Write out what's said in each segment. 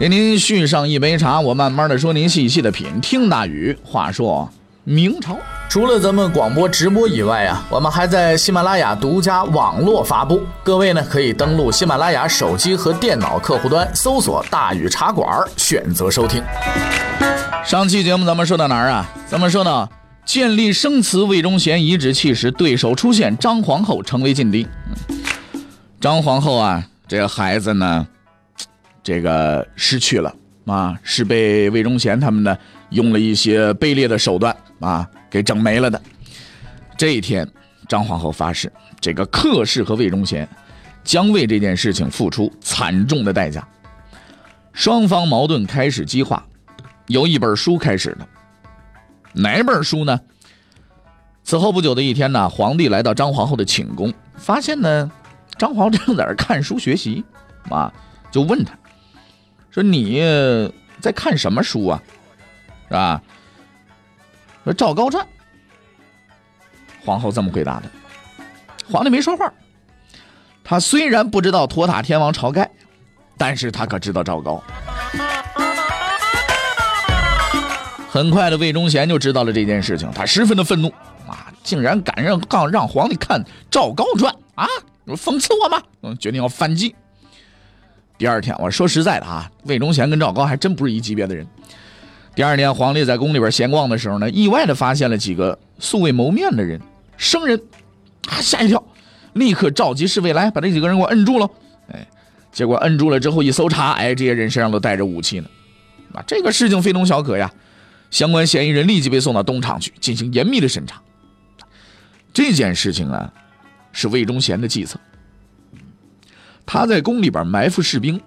给您续上一杯茶，我慢慢的说，您细细的品。听大宇话说明朝，除了咱们广播直播以外啊，我们还在喜马拉雅独家网络发布。各位呢，可以登录喜马拉雅手机和电脑客户端，搜索“大宇茶馆”，选择收听。上期节目咱们说到哪儿啊？咱们说到建立生祠，魏忠贤遗址弃时，对手出现，张皇后成为劲敌。张皇后啊，这个孩子呢？这个失去了啊，是被魏忠贤他们呢用了一些卑劣的手段啊给整没了的。这一天，张皇后发誓，这个克氏和魏忠贤将为这件事情付出惨重的代价。双方矛盾开始激化，由一本书开始的。哪本书呢？此后不久的一天呢，皇帝来到张皇后的寝宫，发现呢，张皇正在那看书学习啊，就问他。说你在看什么书啊？是吧？说《赵高传》。皇后这么回答的。皇帝没说话。他虽然不知道托塔天王晁盖，但是他可知道赵高。很快的，魏忠贤就知道了这件事情，他十分的愤怒啊！竟然敢让让让皇帝看《赵高传》啊！讽刺我吗？嗯，决定要反击。第二天，我说实在的啊，魏忠贤跟赵高还真不是一级别的人。第二天，皇帝在宫里边闲逛的时候呢，意外的发现了几个素未谋面的人，生人，啊，吓一跳，立刻召集侍卫来，把这几个人给我摁住了。哎，结果摁住了之后一搜查，哎，这些人身上都带着武器呢。啊，这个事情非同小可呀，相关嫌疑人立即被送到东厂去进行严密的审查。这件事情啊，是魏忠贤的计策。他在宫里边埋伏士兵，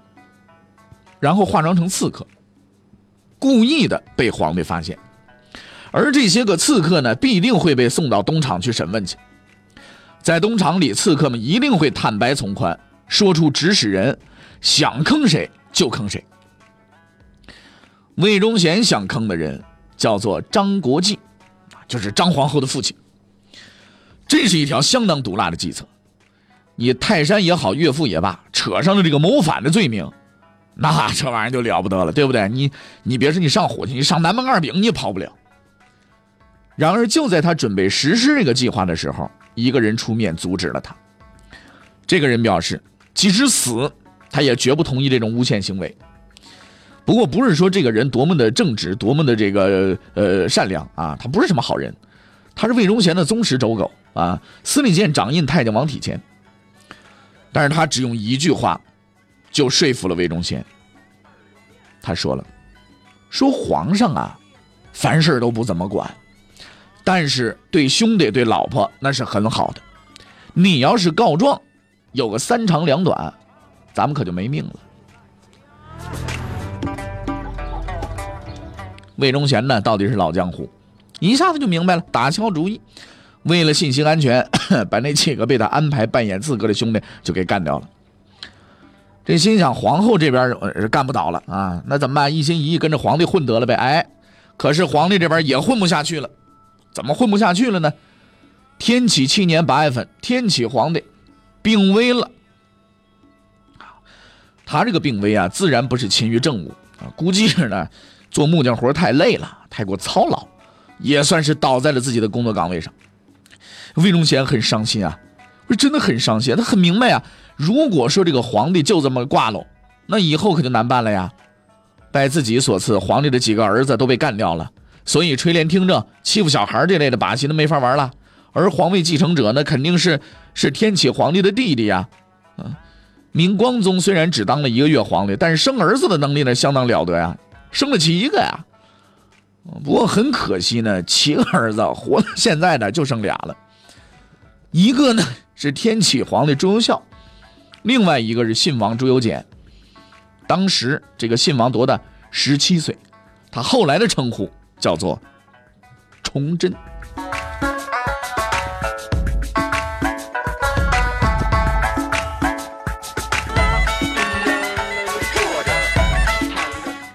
然后化妆成刺客，故意的被皇帝发现，而这些个刺客呢，必定会被送到东厂去审问去。在东厂里，刺客们一定会坦白从宽，说出指使人，想坑谁就坑谁。魏忠贤想坑的人叫做张国际，就是张皇后的父亲。这是一条相当毒辣的计策。你泰山也好，岳父也罢，扯上了这个谋反的罪名，那这玩意儿就了不得了，对不对？你你别说你上火去，你上南门二饼你也跑不了。然而就在他准备实施这个计划的时候，一个人出面阻止了他。这个人表示，即使死，他也绝不同意这种诬陷行为。不过不是说这个人多么的正直，多么的这个呃善良啊，他不是什么好人，他是魏忠贤的忠实走狗啊，司礼监掌印太监王体乾。但是他只用一句话，就说服了魏忠贤。他说了：“说皇上啊，凡事都不怎么管，但是对兄弟、对老婆那是很好的。你要是告状，有个三长两短，咱们可就没命了。”魏忠贤呢，到底是老江湖，一下子就明白了，打消主意。为了信息安全，把那几个被他安排扮演刺客的兄弟就给干掉了。这心想，皇后这边是干不倒了啊，那怎么办？一心一意跟着皇帝混得了呗。哎，可是皇帝这边也混不下去了。怎么混不下去了呢？天启七年八月份，天启皇帝病危了。他这个病危啊，自然不是勤于政务啊，估计是呢做木匠活太累了，太过操劳，也算是倒在了自己的工作岗位上。魏忠贤很伤心啊，我真的很伤心。他很明白啊，如果说这个皇帝就这么挂了，那以后可就难办了呀。拜自己所赐，皇帝的几个儿子都被干掉了，所以垂帘听政、欺负小孩这类的把戏都没法玩了。而皇位继承者呢，肯定是是天启皇帝的弟弟呀。嗯，明光宗虽然只当了一个月皇帝，但是生儿子的能力呢相当了得呀，生了七个呀。不过很可惜呢，七个儿子活到现在呢就剩俩了。一个呢是天启皇帝朱由校，另外一个是信王朱由检。当时这个信王夺的十七岁。他后来的称呼叫做崇祯。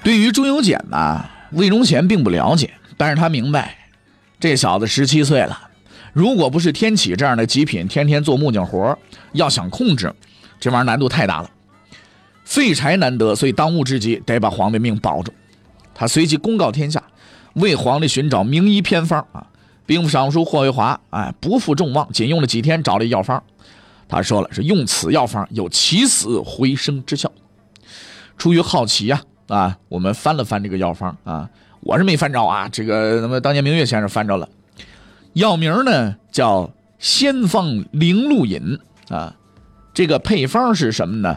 对于朱由检呢，魏忠贤并不了解，但是他明白，这小子十七岁了，如果不是天启这样的极品，天天做木匠活要想控制，这玩意儿难度太大了。废柴难得，所以当务之急得把皇帝命保住。他随即公告天下，为皇帝寻找名医偏方啊。兵部尚书霍维华哎不负众望，仅用了几天找了一药方。他说了，是用此药方有起死回生之效。出于好奇呀。啊，我们翻了翻这个药方啊，我是没翻着啊。这个那么当年明月先生翻着了，药名呢叫仙方灵露饮啊。这个配方是什么呢？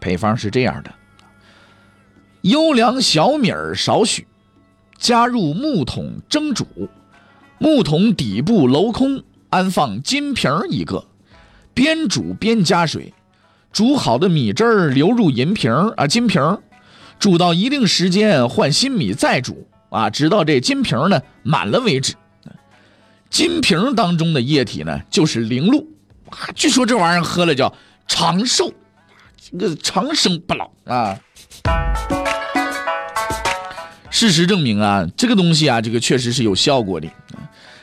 配方是这样的：优良小米儿少许，加入木桶蒸煮，木桶底部镂空，安放金瓶一个，边煮边加水，煮好的米汁儿流入银瓶啊金瓶。煮到一定时间换新米再煮啊，直到这金瓶呢满了为止。金瓶当中的液体呢就是灵露啊，据说这玩意儿喝了叫长寿，这个长生不老啊。事实证明啊，这个东西啊，这个确实是有效果的。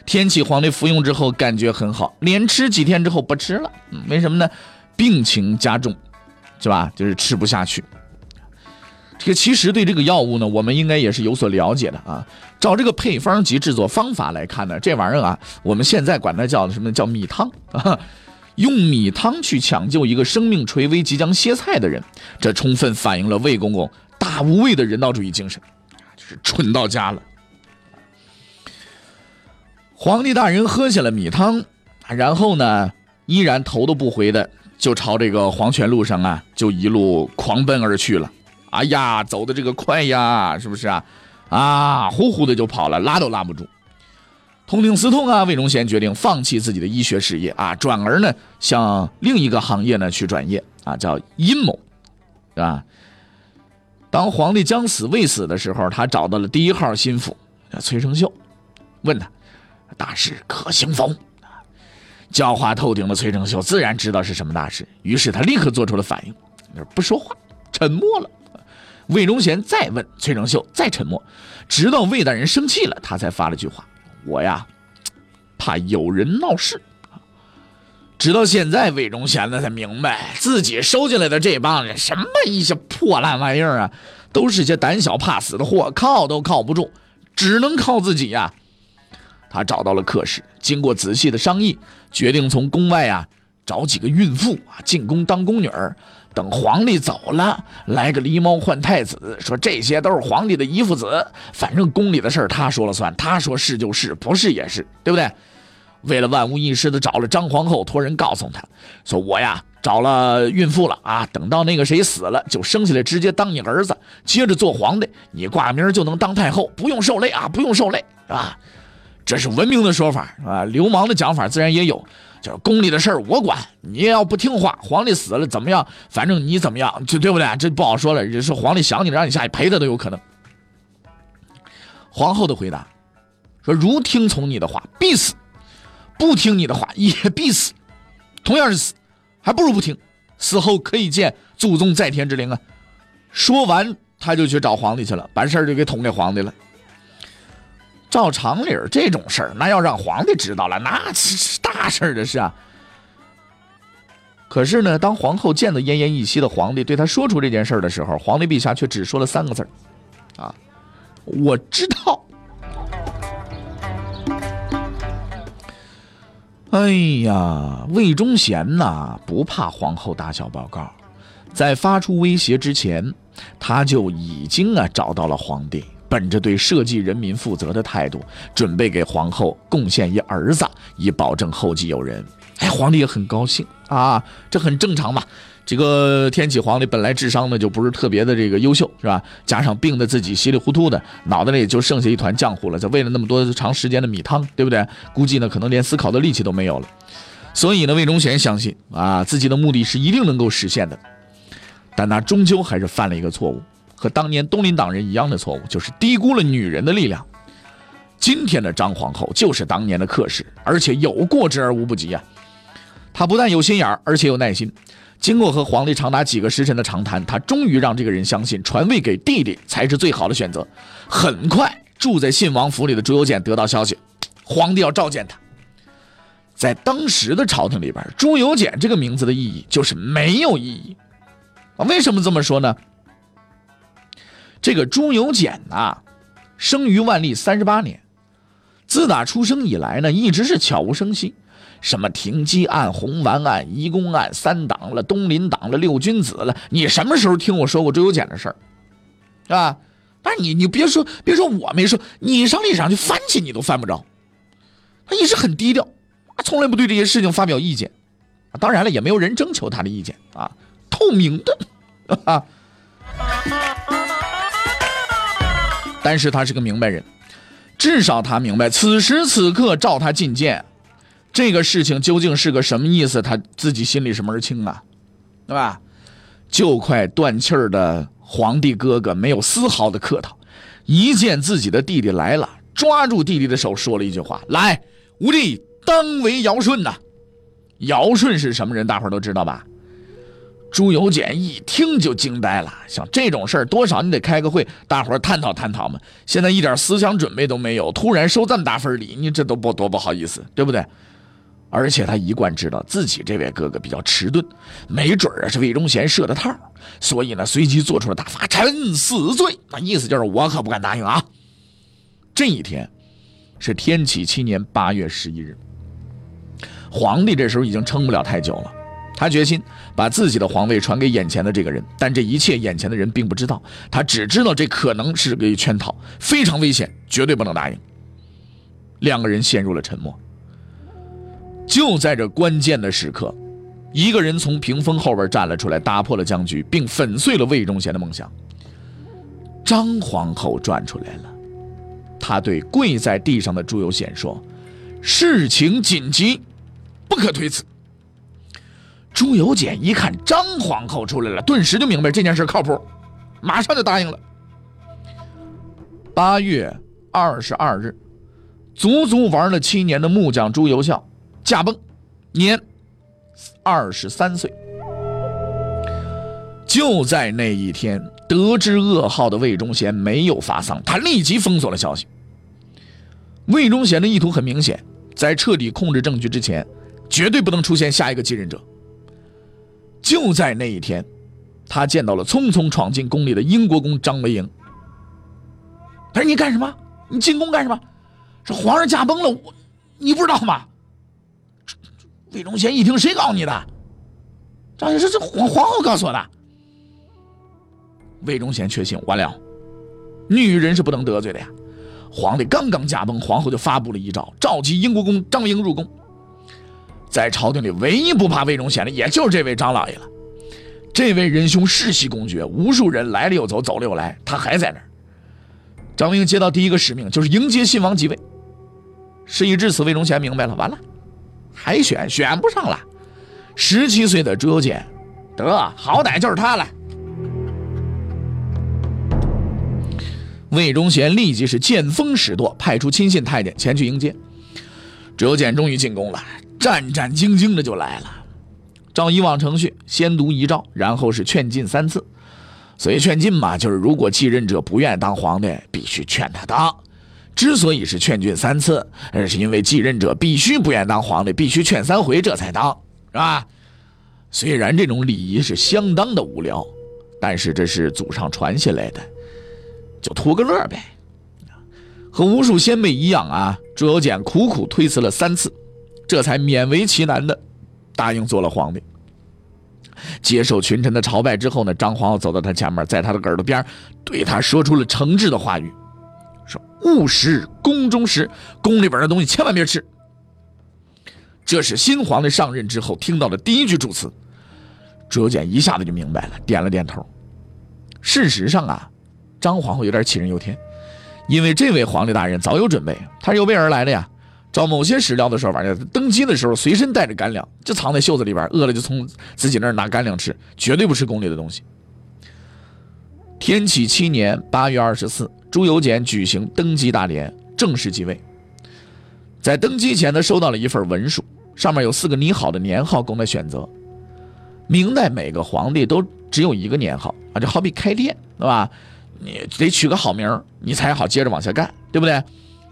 天启皇帝服用之后感觉很好，连吃几天之后不吃了，为什么呢？病情加重，是吧？就是吃不下去。这个其实对这个药物呢，我们应该也是有所了解的啊。照这个配方及制作方法来看呢，这玩意儿啊，我们现在管它叫什么？叫米汤啊。用米汤去抢救一个生命垂危、即将歇菜的人，这充分反映了魏公公大无畏的人道主义精神，就是蠢到家了。皇帝大人喝下了米汤，然后呢，依然头都不回的就朝这个黄泉路上啊，就一路狂奔而去了。哎呀，走的这个快呀，是不是啊？啊，呼呼的就跑了，拉都拉不住。痛定思痛啊，魏忠贤决定放弃自己的医学事业啊，转而呢向另一个行业呢去转业啊，叫阴谋，是吧？当皇帝将死未死的时候，他找到了第一号心腹崔成秀，问他大事可行否？狡猾透顶的崔成秀自然知道是什么大事，于是他立刻做出了反应，不说话，沉默了。魏忠贤再问崔成秀，再沉默，直到魏大人生气了，他才发了句话：“我呀，怕有人闹事。”直到现在，魏忠贤呢才明白，自己收进来的这帮人什么一些破烂玩意儿啊，都是些胆小怕死的货，靠都靠不住，只能靠自己呀。他找到了客室，经过仔细的商议，决定从宫外啊找几个孕妇啊进宫当宫女儿。等皇帝走了，来个狸猫换太子，说这些都是皇帝的姨父子，反正宫里的事儿他说了算，他说是就是，不是也是，对不对？为了万无一失的找了张皇后，托人告诉他，说我呀找了孕妇了啊，等到那个谁死了，就生下来直接当你儿子，接着做皇帝，你挂名就能当太后，不用受累啊，不用受累，是吧？这是文明的说法，啊，流氓的讲法自然也有。就是宫里的事儿我管，你要不听话，皇帝死了怎么样？反正你怎么样，就对不对？这不好说了。是皇帝想你，让你下去陪他都有可能。皇后的回答说：“如听从你的话，必死；不听你的话，也必死。同样是死，还不如不听。死后可以见祖宗在天之灵啊！”说完，他就去找皇帝去了，把事儿就给捅给皇帝了。照常理这种事儿，那要让皇帝知道了，那 是大事儿的事啊。可是呢，当皇后见到奄奄一息的皇帝，对他说出这件事的时候，皇帝陛下却只说了三个字啊，我知道。”哎呀，魏忠贤呐，不怕皇后打小报告，在发出威胁之前，他就已经啊找到了皇帝。本着对社稷人民负责的态度，准备给皇后贡献一儿子，以保证后继有人。哎，皇帝也很高兴啊，这很正常嘛。这个天启皇帝本来智商呢就不是特别的这个优秀，是吧？加上病的自己稀里糊涂的，脑袋里就剩下一团浆糊了。就喂了那么多长时间的米汤，对不对？估计呢可能连思考的力气都没有了。所以呢，魏忠贤相信啊，自己的目的是一定能够实现的。但他终究还是犯了一个错误。和当年东林党人一样的错误，就是低估了女人的力量。今天的张皇后就是当年的克氏，而且有过之而无不及啊！她不但有心眼儿，而且有耐心。经过和皇帝长达几个时辰的长谈，她终于让这个人相信传位给弟弟才是最好的选择。很快，住在信王府里的朱由检得到消息，皇帝要召见他。在当时的朝廷里边，朱由检这个名字的意义就是没有意义！为什么这么说呢？这个朱由检呐，生于万历三十八年，自打出生以来呢，一直是悄无声息，什么停机案、红丸案、移宫案、三党了、东林党了、六君子了，你什么时候听我说过朱由检的事儿？啊？但是你你别说别说我没说，你上历史上去翻去你都翻不着。他一直很低调。从来不对这些事情发表意见，当然了，也没有人征求他的意见啊，透明的啊。但是他是个明白人，至少他明白此时此刻召他觐见，这个事情究竟是个什么意思，他自己心里是门儿清啊，对吧？就快断气儿的皇帝哥哥没有丝毫的客套，一见自己的弟弟来了，抓住弟弟的手说了一句话：“来，吾弟。”当为尧舜呐，尧舜是什么人？大伙都知道吧？朱由检一听就惊呆了。像这种事儿，多少你得开个会，大伙探讨探讨嘛。现在一点思想准备都没有，突然收这么大份礼，你这都不多不好意思，对不对？而且他一贯知道自己这位哥哥比较迟钝，没准啊是魏忠贤设的套，所以呢随即做出了大发臣死罪。那意思就是我可不敢答应啊。这一天是天启七年八月十一日。皇帝这时候已经撑不了太久了，他决心把自己的皇位传给眼前的这个人，但这一切眼前的人并不知道，他只知道这可能是个圈套，非常危险，绝对不能答应。两个人陷入了沉默。就在这关键的时刻，一个人从屏风后边站了出来，打破了僵局，并粉碎了魏忠贤的梦想。张皇后转出来了，她对跪在地上的朱由检说：“事情紧急。”不可推辞。朱由检一看张皇后出来了，顿时就明白这件事靠谱，马上就答应了。八月二十二日，足足玩了七年的木匠朱由校驾崩，年二十三岁。就在那一天，得知噩耗的魏忠贤没有发丧，他立即封锁了消息。魏忠贤的意图很明显，在彻底控制证据之前。绝对不能出现下一个继任者。就在那一天，他见到了匆匆闯进宫里的英国公张维迎。他说：“你干什么？你进宫干什么？是皇上驾崩了，我你不知道吗？”魏忠贤一听：“谁告诉你的？”张先生：“这皇皇后告诉我的。”魏忠贤确信完了，女人是不能得罪的呀。皇帝刚刚驾崩，皇后就发布了遗诏，召集英国公张维迎入宫。在朝廷里，唯一不怕魏忠贤的，也就是这位张老爷了。这位仁兄世袭公爵，无数人来了又走，走了又来，他还在那儿。张明接到第一个使命，就是迎接新王即位。事已至此，魏忠贤明白了，完了，海选选不上了。十七岁的朱由检，得好歹就是他了。魏忠贤立即是见风使舵，派出亲信太监前去迎接。朱由检终于进宫了。战战兢兢的就来了，照以往程序，先读遗诏，然后是劝进三次。所以劝进嘛，就是如果继任者不愿当皇帝，必须劝他当。之所以是劝进三次，那是因为继任者必须不愿当皇帝，必须劝三回这才当，是吧？虽然这种礼仪是相当的无聊，但是这是祖上传下来的，就图个乐呗。和无数先辈一样啊，朱由检苦苦推辞了三次。这才勉为其难的答应做了皇帝。接受群臣的朝拜之后呢，张皇后走到他前面，在他的耳朵边对他说出了诚挚的话语：“说勿食宫中食，宫里边的东西千万别吃。”这是新皇帝上任之后听到的第一句祝词。朱由检一下子就明白了，点了点头。事实上啊，张皇后有点杞人忧天，因为这位皇帝大人早有准备，他是有备而来的呀。照某些史料的说法，登基的时候随身带着干粮，就藏在袖子里边，饿了就从自己那儿拿干粮吃，绝对不吃宫里的东西。天启七年八月二十四，朱由检举行登基大典，正式继位。在登基前，他收到了一份文书，上面有四个拟好的年号供他选择。明代每个皇帝都只有一个年号啊，就好比开店，对吧？你得取个好名你才好接着往下干，对不对？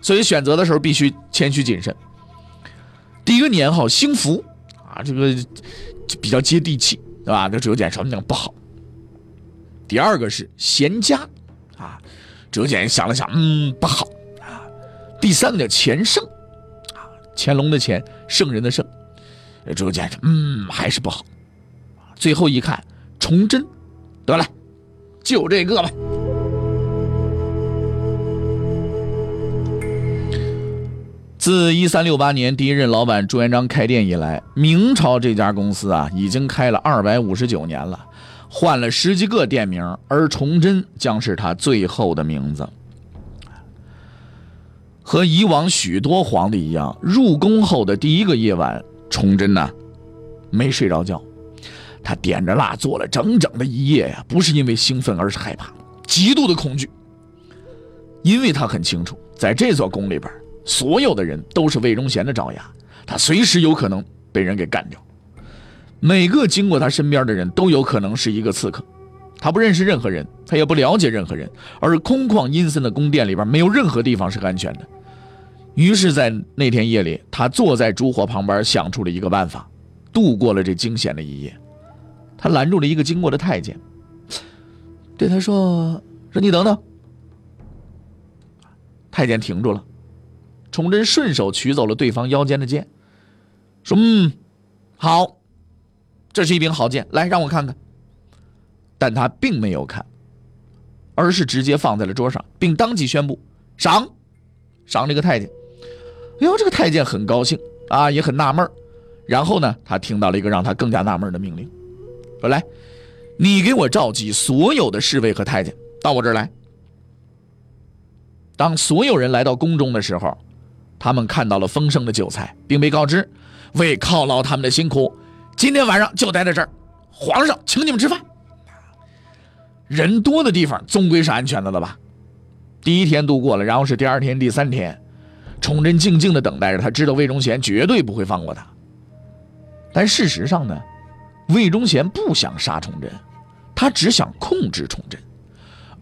所以选择的时候必须谦虚谨慎。第一个年号兴福啊，这个比较接地气，对吧？这朱由检说那不好。第二个是贤家啊，朱由检想了想，嗯，不好啊。第三个叫乾圣啊，乾隆的乾，圣人的圣，朱由检说，嗯，还是不好。最后一看，崇祯，得了，就这个吧。自一三六八年第一任老板朱元璋开店以来，明朝这家公司啊，已经开了二百五十九年了，换了十几个店名，而崇祯将是他最后的名字。和以往许多皇帝一样，入宫后的第一个夜晚，崇祯呢没睡着觉，他点着蜡做了整整的一夜呀，不是因为兴奋，而是害怕，极度的恐惧，因为他很清楚，在这座宫里边。所有的人都是魏忠贤的爪牙，他随时有可能被人给干掉。每个经过他身边的人都有可能是一个刺客。他不认识任何人，他也不了解任何人，而空旷阴森的宫殿里边没有任何地方是安全的。于是，在那天夜里，他坐在烛火旁边，想出了一个办法，度过了这惊险的一夜。他拦住了一个经过的太监，对他说：“说你等等。”太监停住了。崇祯顺手取走了对方腰间的剑，说：“嗯，好，这是一柄好剑，来让我看看。”但他并没有看，而是直接放在了桌上，并当即宣布：“赏，赏这个太监。”哎呦，这个太监很高兴啊，也很纳闷然后呢，他听到了一个让他更加纳闷的命令：“说来，你给我召集所有的侍卫和太监到我这儿来。”当所有人来到宫中的时候。他们看到了丰盛的酒菜，并被告知，为犒劳他们的辛苦，今天晚上就待在这儿。皇上请你们吃饭。人多的地方总归是安全的了吧？第一天度过了，然后是第二天、第三天，崇祯静静的等待着。他知道魏忠贤绝对不会放过他，但事实上呢，魏忠贤不想杀崇祯，他只想控制崇祯。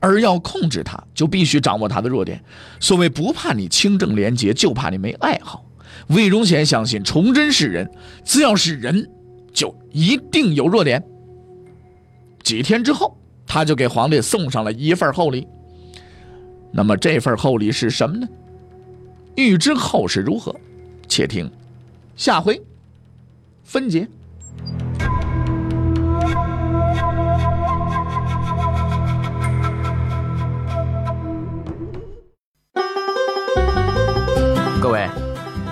而要控制他，就必须掌握他的弱点。所谓不怕你清正廉洁，就怕你没爱好。魏忠贤相信崇祯是人，只要是人，就一定有弱点。几天之后，他就给皇帝送上了一份厚礼。那么这份厚礼是什么呢？欲知后事如何，且听下回分解。